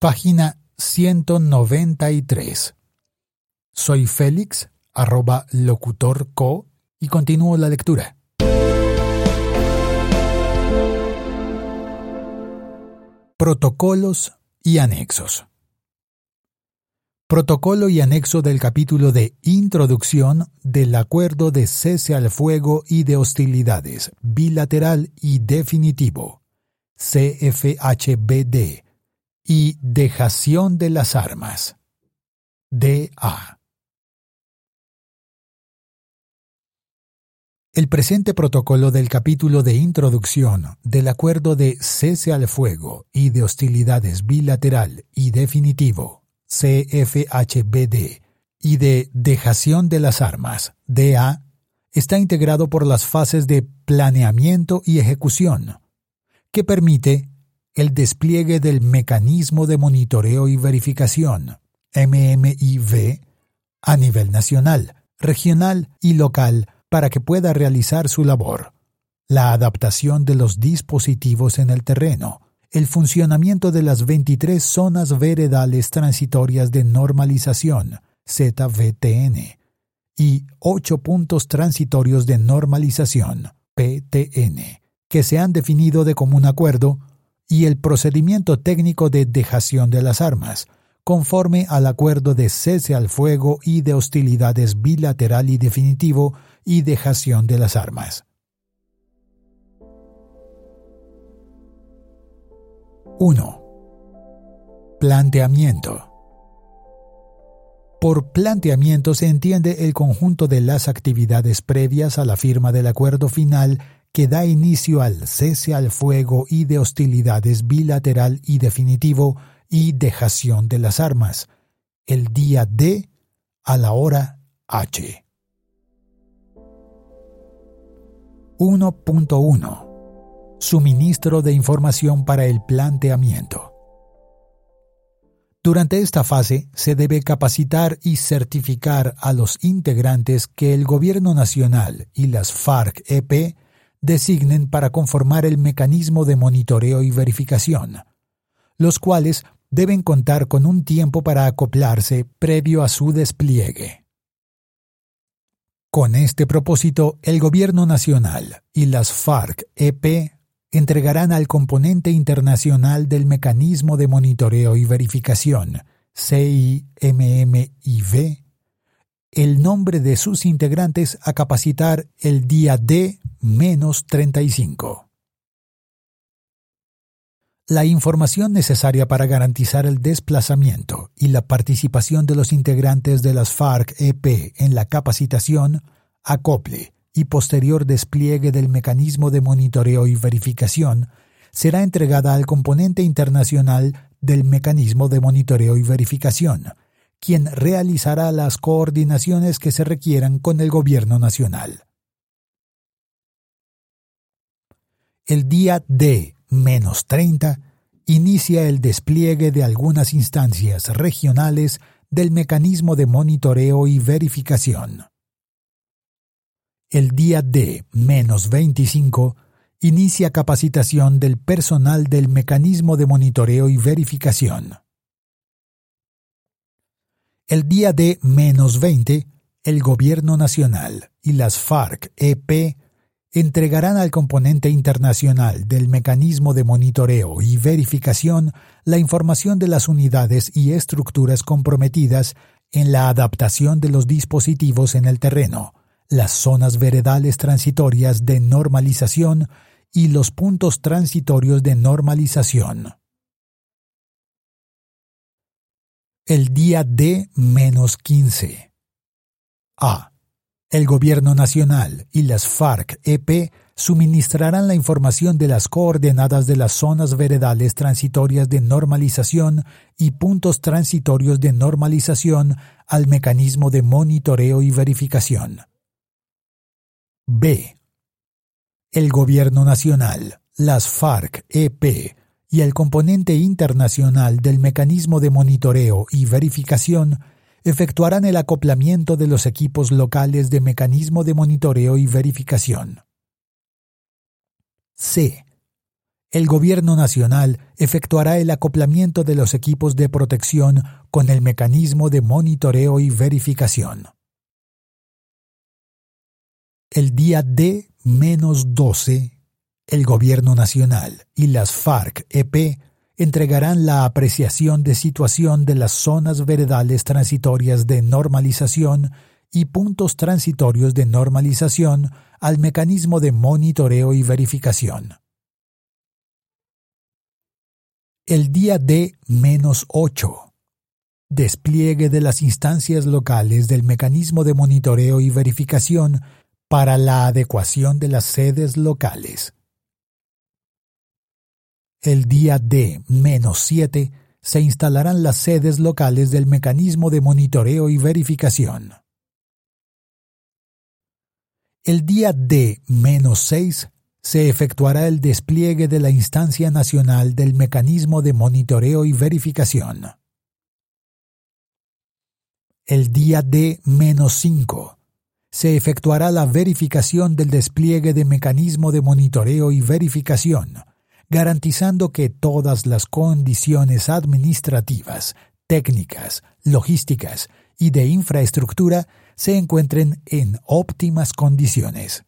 Página 193. Soy Félix, arroba locutorco, y continúo la lectura. Protocolos y anexos. Protocolo y anexo del capítulo de Introducción del Acuerdo de Cese al Fuego y de Hostilidades Bilateral y Definitivo, CFHBD, y Dejación de las Armas, DA. El presente protocolo del capítulo de introducción del acuerdo de cese al fuego y de hostilidades bilateral y definitivo CFHBD y de dejación de las armas DA está integrado por las fases de planeamiento y ejecución, que permite el despliegue del mecanismo de monitoreo y verificación MMIV a nivel nacional, regional y local para que pueda realizar su labor, la adaptación de los dispositivos en el terreno, el funcionamiento de las 23 zonas veredales transitorias de normalización, ZVTN, y 8 puntos transitorios de normalización, PTN, que se han definido de común acuerdo, y el procedimiento técnico de dejación de las armas, conforme al acuerdo de cese al fuego y de hostilidades bilateral y definitivo y dejación de las armas. 1. Planteamiento. Por planteamiento se entiende el conjunto de las actividades previas a la firma del acuerdo final que da inicio al cese al fuego y de hostilidades bilateral y definitivo y dejación de las armas, el día D a la hora H. 1.1 Suministro de información para el planteamiento. Durante esta fase se debe capacitar y certificar a los integrantes que el Gobierno Nacional y las FARC-EP designen para conformar el mecanismo de monitoreo y verificación, los cuales deben contar con un tiempo para acoplarse previo a su despliegue. Con este propósito, el Gobierno Nacional y las FARC-EP entregarán al componente internacional del Mecanismo de Monitoreo y Verificación, CIMMIV, el nombre de sus integrantes a capacitar el día D-35. La información necesaria para garantizar el desplazamiento y la participación de los integrantes de las FARC-EP en la capacitación, acople y posterior despliegue del mecanismo de monitoreo y verificación será entregada al componente internacional del mecanismo de monitoreo y verificación, quien realizará las coordinaciones que se requieran con el gobierno nacional. El día D-30 inicia el despliegue de algunas instancias regionales del mecanismo de monitoreo y verificación. El día D-25 inicia capacitación del personal del mecanismo de monitoreo y verificación. El día D-20, el Gobierno Nacional y las FARC-EP entregarán al componente internacional del mecanismo de monitoreo y verificación la información de las unidades y estructuras comprometidas en la adaptación de los dispositivos en el terreno, las zonas veredales transitorias de normalización y los puntos transitorios de normalización. El día D-15. A el Gobierno Nacional y las FARC-EP suministrarán la información de las coordenadas de las zonas veredales transitorias de normalización y puntos transitorios de normalización al mecanismo de monitoreo y verificación. B. El Gobierno Nacional, las FARC-EP y el componente internacional del mecanismo de monitoreo y verificación efectuarán el acoplamiento de los equipos locales de mecanismo de monitoreo y verificación. C. el Gobierno Nacional efectuará el acoplamiento de los equipos de protección con el mecanismo de monitoreo y verificación. El día D-12, el Gobierno Nacional y las FARC-EP entregarán la apreciación de situación de las zonas veredales transitorias de normalización y puntos transitorios de normalización al mecanismo de monitoreo y verificación. El día D-8. Despliegue de las instancias locales del mecanismo de monitoreo y verificación para la adecuación de las sedes locales. El día D-7 se instalarán las sedes locales del mecanismo de monitoreo y verificación. El día D-6 se efectuará el despliegue de la instancia nacional del mecanismo de monitoreo y verificación. El día D-5 se efectuará la verificación del despliegue de mecanismo de monitoreo y verificación, garantizando que todas las condiciones administrativas, técnicas, logísticas y de infraestructura se encuentren en óptimas condiciones.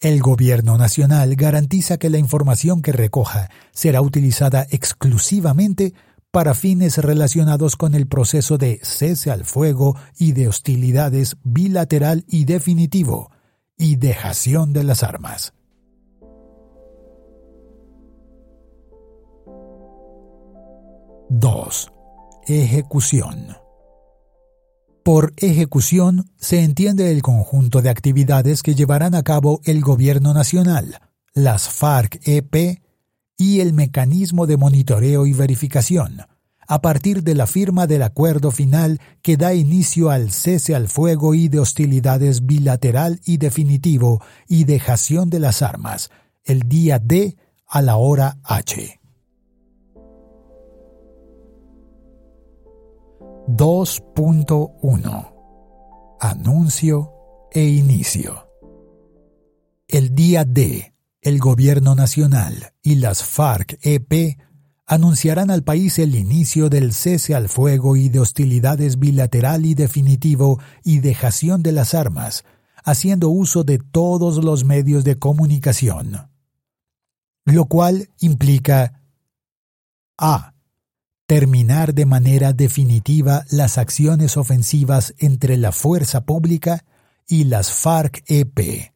El Gobierno Nacional garantiza que la información que recoja será utilizada exclusivamente para fines relacionados con el proceso de cese al fuego y de hostilidades bilateral y definitivo y dejación de las armas. (2) Ejecución por ejecución se entiende el conjunto de actividades que llevarán a cabo el Gobierno Nacional, las FARC-EP y el mecanismo de monitoreo y verificación, a partir de la firma del acuerdo final que da inicio al cese al fuego y de hostilidades bilateral y definitivo y dejación de las armas, el día D a la hora H. 2.1 Anuncio e inicio. El día D, el Gobierno Nacional y las FARC-EP anunciarán al país el inicio del cese al fuego y de hostilidades bilateral y definitivo y dejación de las armas, haciendo uso de todos los medios de comunicación. Lo cual implica a terminar de manera definitiva las acciones ofensivas entre la fuerza pública y las FARC-EP.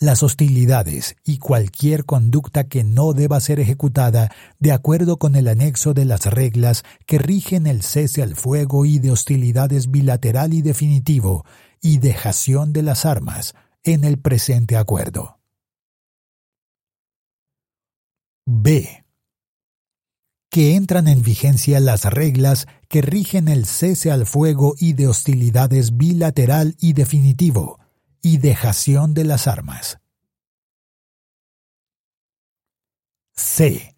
Las hostilidades y cualquier conducta que no deba ser ejecutada de acuerdo con el anexo de las reglas que rigen el cese al fuego y de hostilidades bilateral y definitivo y dejación de las armas en el presente acuerdo. B que entran en vigencia las reglas que rigen el cese al fuego y de hostilidades bilateral y definitivo, y dejación de las armas. C.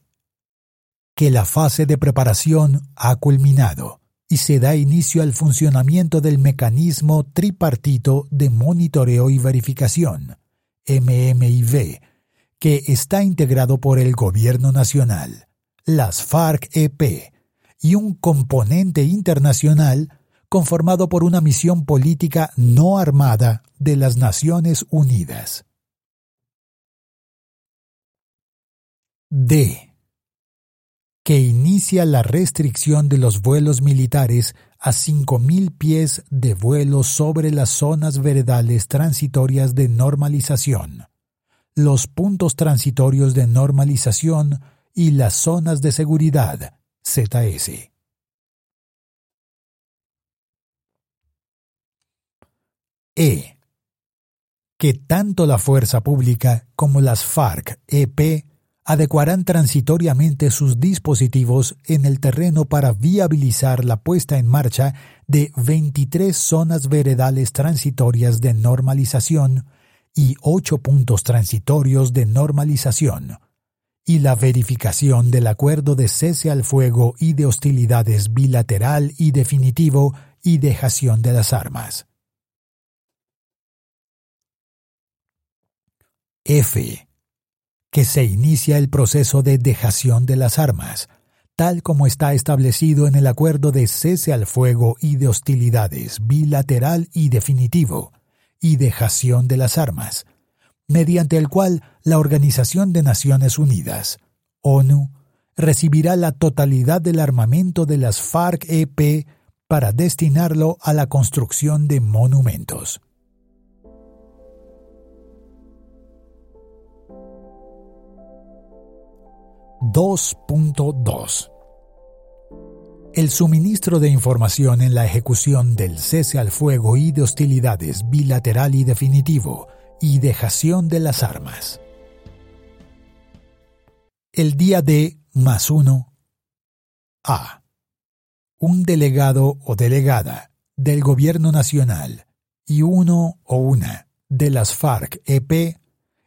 Que la fase de preparación ha culminado y se da inicio al funcionamiento del mecanismo tripartito de monitoreo y verificación, MMIV, que está integrado por el Gobierno Nacional las FARC-EP y un componente internacional conformado por una misión política no armada de las Naciones Unidas. D. Que inicia la restricción de los vuelos militares a 5.000 pies de vuelo sobre las zonas veredales transitorias de normalización. Los puntos transitorios de normalización y las zonas de seguridad ZS. E. Que tanto la fuerza pública como las FARC-EP adecuarán transitoriamente sus dispositivos en el terreno para viabilizar la puesta en marcha de 23 zonas veredales transitorias de normalización y 8 puntos transitorios de normalización y la verificación del acuerdo de cese al fuego y de hostilidades bilateral y definitivo y dejación de las armas. F. que se inicia el proceso de dejación de las armas, tal como está establecido en el acuerdo de cese al fuego y de hostilidades bilateral y definitivo, y dejación de las armas, mediante el cual la Organización de Naciones Unidas, ONU, recibirá la totalidad del armamento de las FARC-EP para destinarlo a la construcción de monumentos. 2.2 El suministro de información en la ejecución del cese al fuego y de hostilidades bilateral y definitivo y dejación de las armas. El día de más uno. A. Un delegado o delegada del Gobierno Nacional y uno o una de las FARC-EP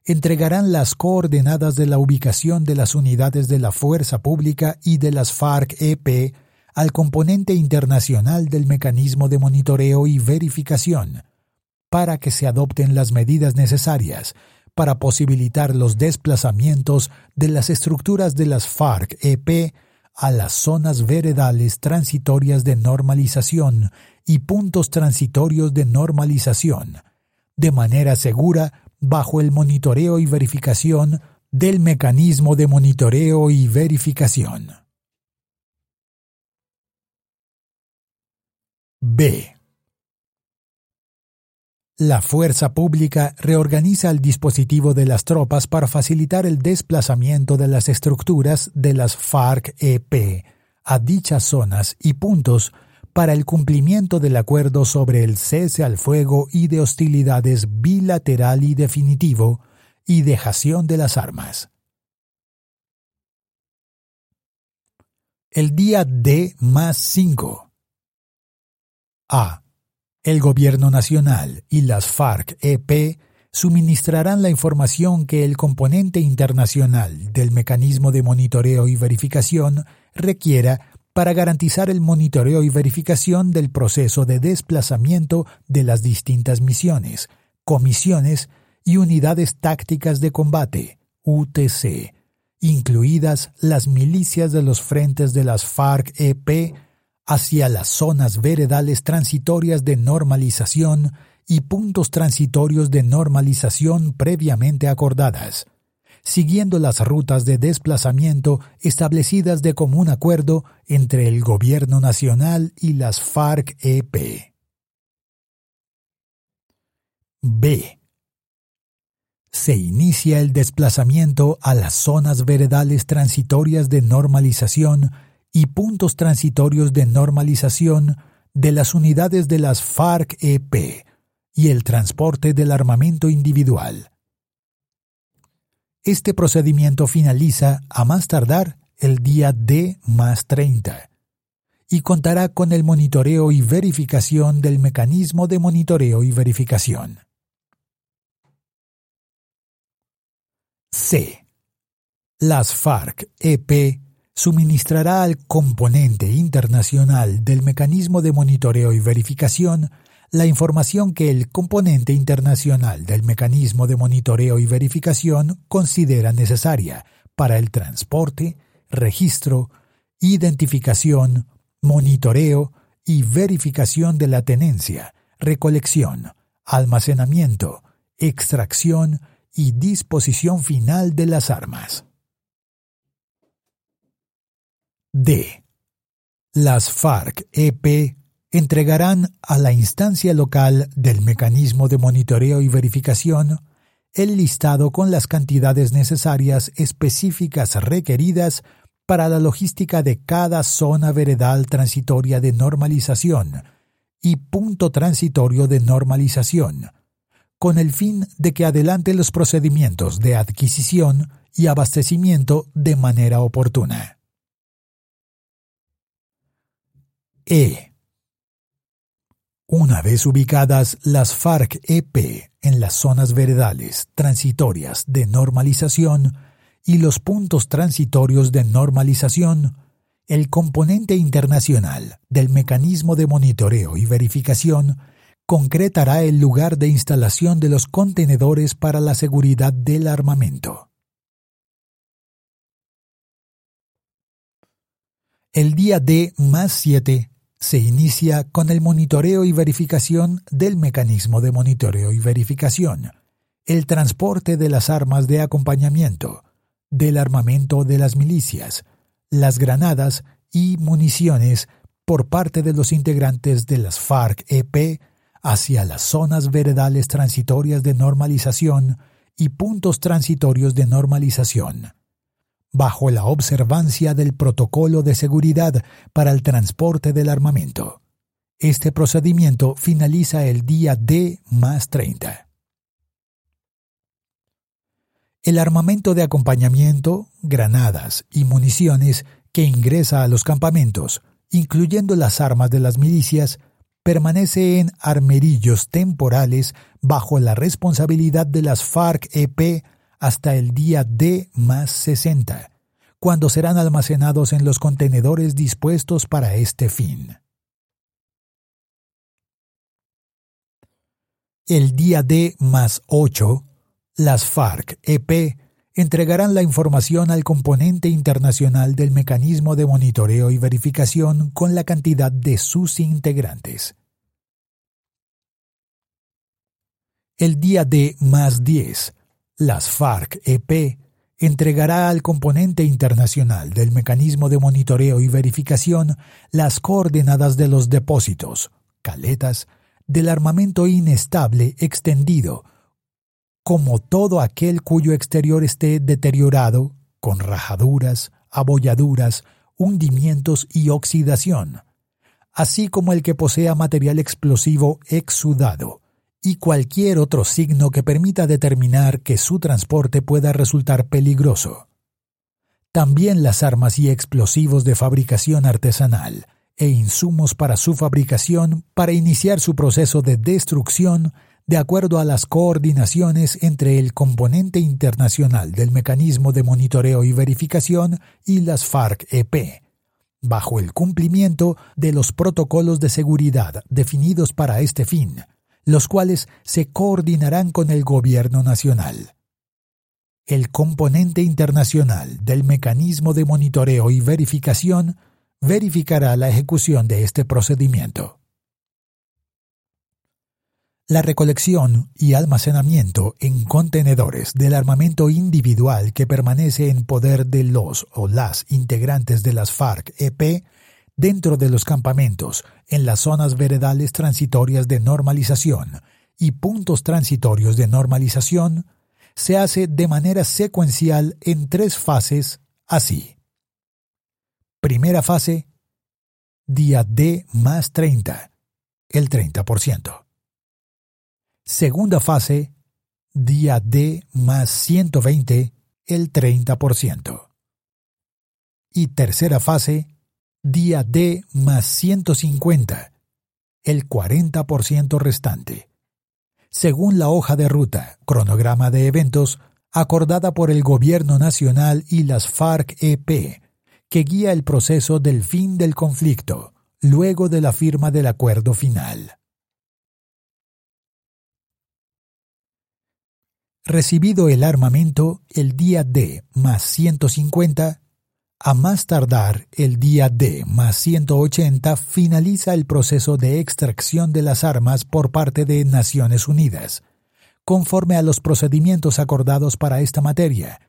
entregarán las coordenadas de la ubicación de las unidades de la Fuerza Pública y de las FARC-EP al componente internacional del mecanismo de monitoreo y verificación, para que se adopten las medidas necesarias para posibilitar los desplazamientos de las estructuras de las FARC-EP a las zonas veredales transitorias de normalización y puntos transitorios de normalización, de manera segura bajo el monitoreo y verificación del mecanismo de monitoreo y verificación. B. La fuerza pública reorganiza el dispositivo de las tropas para facilitar el desplazamiento de las estructuras de las FARC-EP a dichas zonas y puntos para el cumplimiento del acuerdo sobre el cese al fuego y de hostilidades bilateral y definitivo y dejación de las armas. El día D más 5. A. El Gobierno Nacional y las FARC-EP suministrarán la información que el componente internacional del mecanismo de monitoreo y verificación requiera para garantizar el monitoreo y verificación del proceso de desplazamiento de las distintas misiones, comisiones y unidades tácticas de combate, UTC, incluidas las milicias de los frentes de las FARC-EP hacia las zonas veredales transitorias de normalización y puntos transitorios de normalización previamente acordadas, siguiendo las rutas de desplazamiento establecidas de común acuerdo entre el Gobierno Nacional y las FARC-EP. B. Se inicia el desplazamiento a las zonas veredales transitorias de normalización y puntos transitorios de normalización de las unidades de las FARC-EP y el transporte del armamento individual este procedimiento finaliza a más tardar el día D más 30 y contará con el monitoreo y verificación del mecanismo de monitoreo y verificación. C. Las FARC-EP suministrará al componente internacional del mecanismo de monitoreo y verificación la información que el componente internacional del mecanismo de monitoreo y verificación considera necesaria para el transporte, registro, identificación, monitoreo y verificación de la tenencia, recolección, almacenamiento, extracción y disposición final de las armas. D. Las FARC-EP entregarán a la instancia local del mecanismo de monitoreo y verificación el listado con las cantidades necesarias específicas requeridas para la logística de cada zona veredal transitoria de normalización y punto transitorio de normalización, con el fin de que adelante los procedimientos de adquisición y abastecimiento de manera oportuna. E. Una vez ubicadas las FARC-EP en las zonas veredales transitorias de normalización y los puntos transitorios de normalización, el componente internacional del mecanismo de monitoreo y verificación concretará el lugar de instalación de los contenedores para la seguridad del armamento. El día D más 7 se inicia con el monitoreo y verificación del mecanismo de monitoreo y verificación, el transporte de las armas de acompañamiento, del armamento de las milicias, las granadas y municiones por parte de los integrantes de las FARC-EP hacia las zonas veredales transitorias de normalización y puntos transitorios de normalización, bajo la observancia del protocolo de seguridad para el transporte del armamento. Este procedimiento finaliza el día D más 30. El armamento de acompañamiento, granadas y municiones que ingresa a los campamentos, incluyendo las armas de las milicias, permanece en armerillos temporales bajo la responsabilidad de las FARC-EP hasta el día D más 60, cuando serán almacenados en los contenedores dispuestos para este fin. El día D más 8, las FARC-EP entregarán la información al componente internacional del mecanismo de monitoreo y verificación con la cantidad de sus integrantes. El día D más 10, las FARC-EP entregará al componente internacional del mecanismo de monitoreo y verificación las coordenadas de los depósitos, caletas, del armamento inestable extendido, como todo aquel cuyo exterior esté deteriorado, con rajaduras, abolladuras, hundimientos y oxidación, así como el que posea material explosivo exudado, y cualquier otro signo que permita determinar que su transporte pueda resultar peligroso. También las armas y explosivos de fabricación artesanal e insumos para su fabricación para iniciar su proceso de destrucción de acuerdo a las coordinaciones entre el componente internacional del mecanismo de monitoreo y verificación y las FARC-EP, bajo el cumplimiento de los protocolos de seguridad definidos para este fin, los cuales se coordinarán con el Gobierno Nacional. El componente internacional del mecanismo de monitoreo y verificación verificará la ejecución de este procedimiento. La recolección y almacenamiento en contenedores del armamento individual que permanece en poder de los o las integrantes de las FARC-EP dentro de los campamentos, en las zonas veredales transitorias de normalización y puntos transitorios de normalización, se hace de manera secuencial en tres fases así. Primera fase, día D más 30, el 30%. Segunda fase, día D más 120, el 30%. Y tercera fase, día D más 150, el 40% restante. Según la hoja de ruta, cronograma de eventos, acordada por el Gobierno Nacional y las FARC-EP, que guía el proceso del fin del conflicto, luego de la firma del acuerdo final. Recibido el armamento, el día D más 150 a más tardar el día D más 180 finaliza el proceso de extracción de las armas por parte de Naciones Unidas, conforme a los procedimientos acordados para esta materia,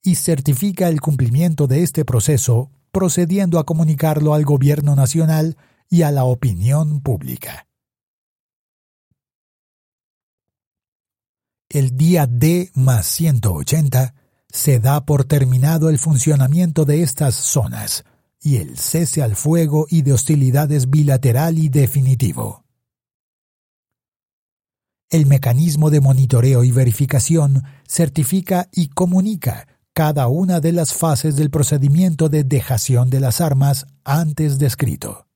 y certifica el cumplimiento de este proceso procediendo a comunicarlo al Gobierno Nacional y a la opinión pública. El día D más 180 se da por terminado el funcionamiento de estas zonas y el cese al fuego y de hostilidades bilateral y definitivo. El mecanismo de monitoreo y verificación certifica y comunica cada una de las fases del procedimiento de dejación de las armas antes descrito.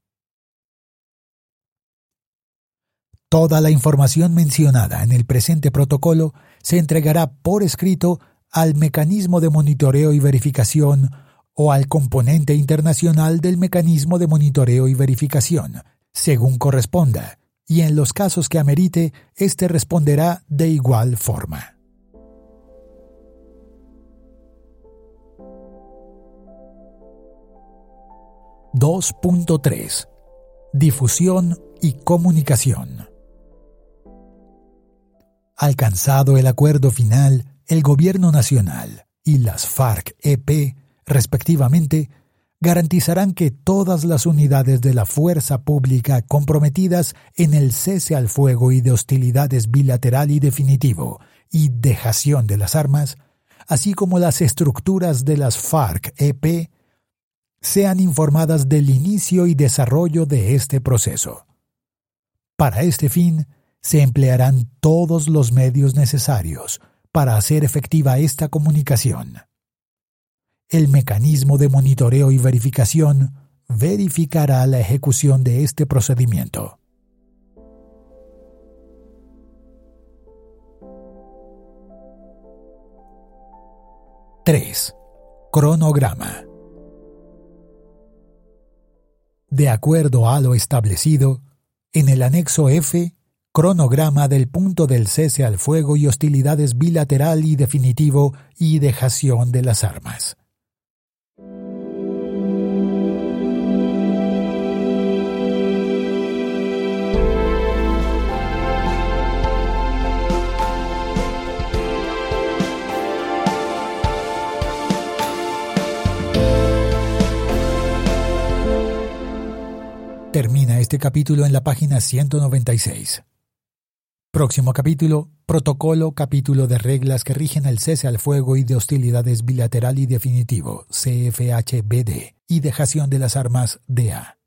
Toda la información mencionada en el presente protocolo se entregará por escrito al mecanismo de monitoreo y verificación o al componente internacional del mecanismo de monitoreo y verificación, según corresponda, y en los casos que amerite, éste responderá de igual forma. 2.3 Difusión y comunicación. Alcanzado el acuerdo final, el Gobierno Nacional y las FARC-EP, respectivamente, garantizarán que todas las unidades de la fuerza pública comprometidas en el cese al fuego y de hostilidades bilateral y definitivo y dejación de las armas, así como las estructuras de las FARC-EP, sean informadas del inicio y desarrollo de este proceso. Para este fin, se emplearán todos los medios necesarios para hacer efectiva esta comunicación. El mecanismo de monitoreo y verificación verificará la ejecución de este procedimiento. ¡3! Cronograma De acuerdo a lo establecido, en el anexo F, cronograma del punto del cese al fuego y hostilidades bilateral y definitivo y dejación de las armas. Termina este capítulo en la página 196. Próximo capítulo, protocolo, capítulo de reglas que rigen el cese al fuego y de hostilidades bilateral y definitivo, CFHBD, y dejación de las armas, DA.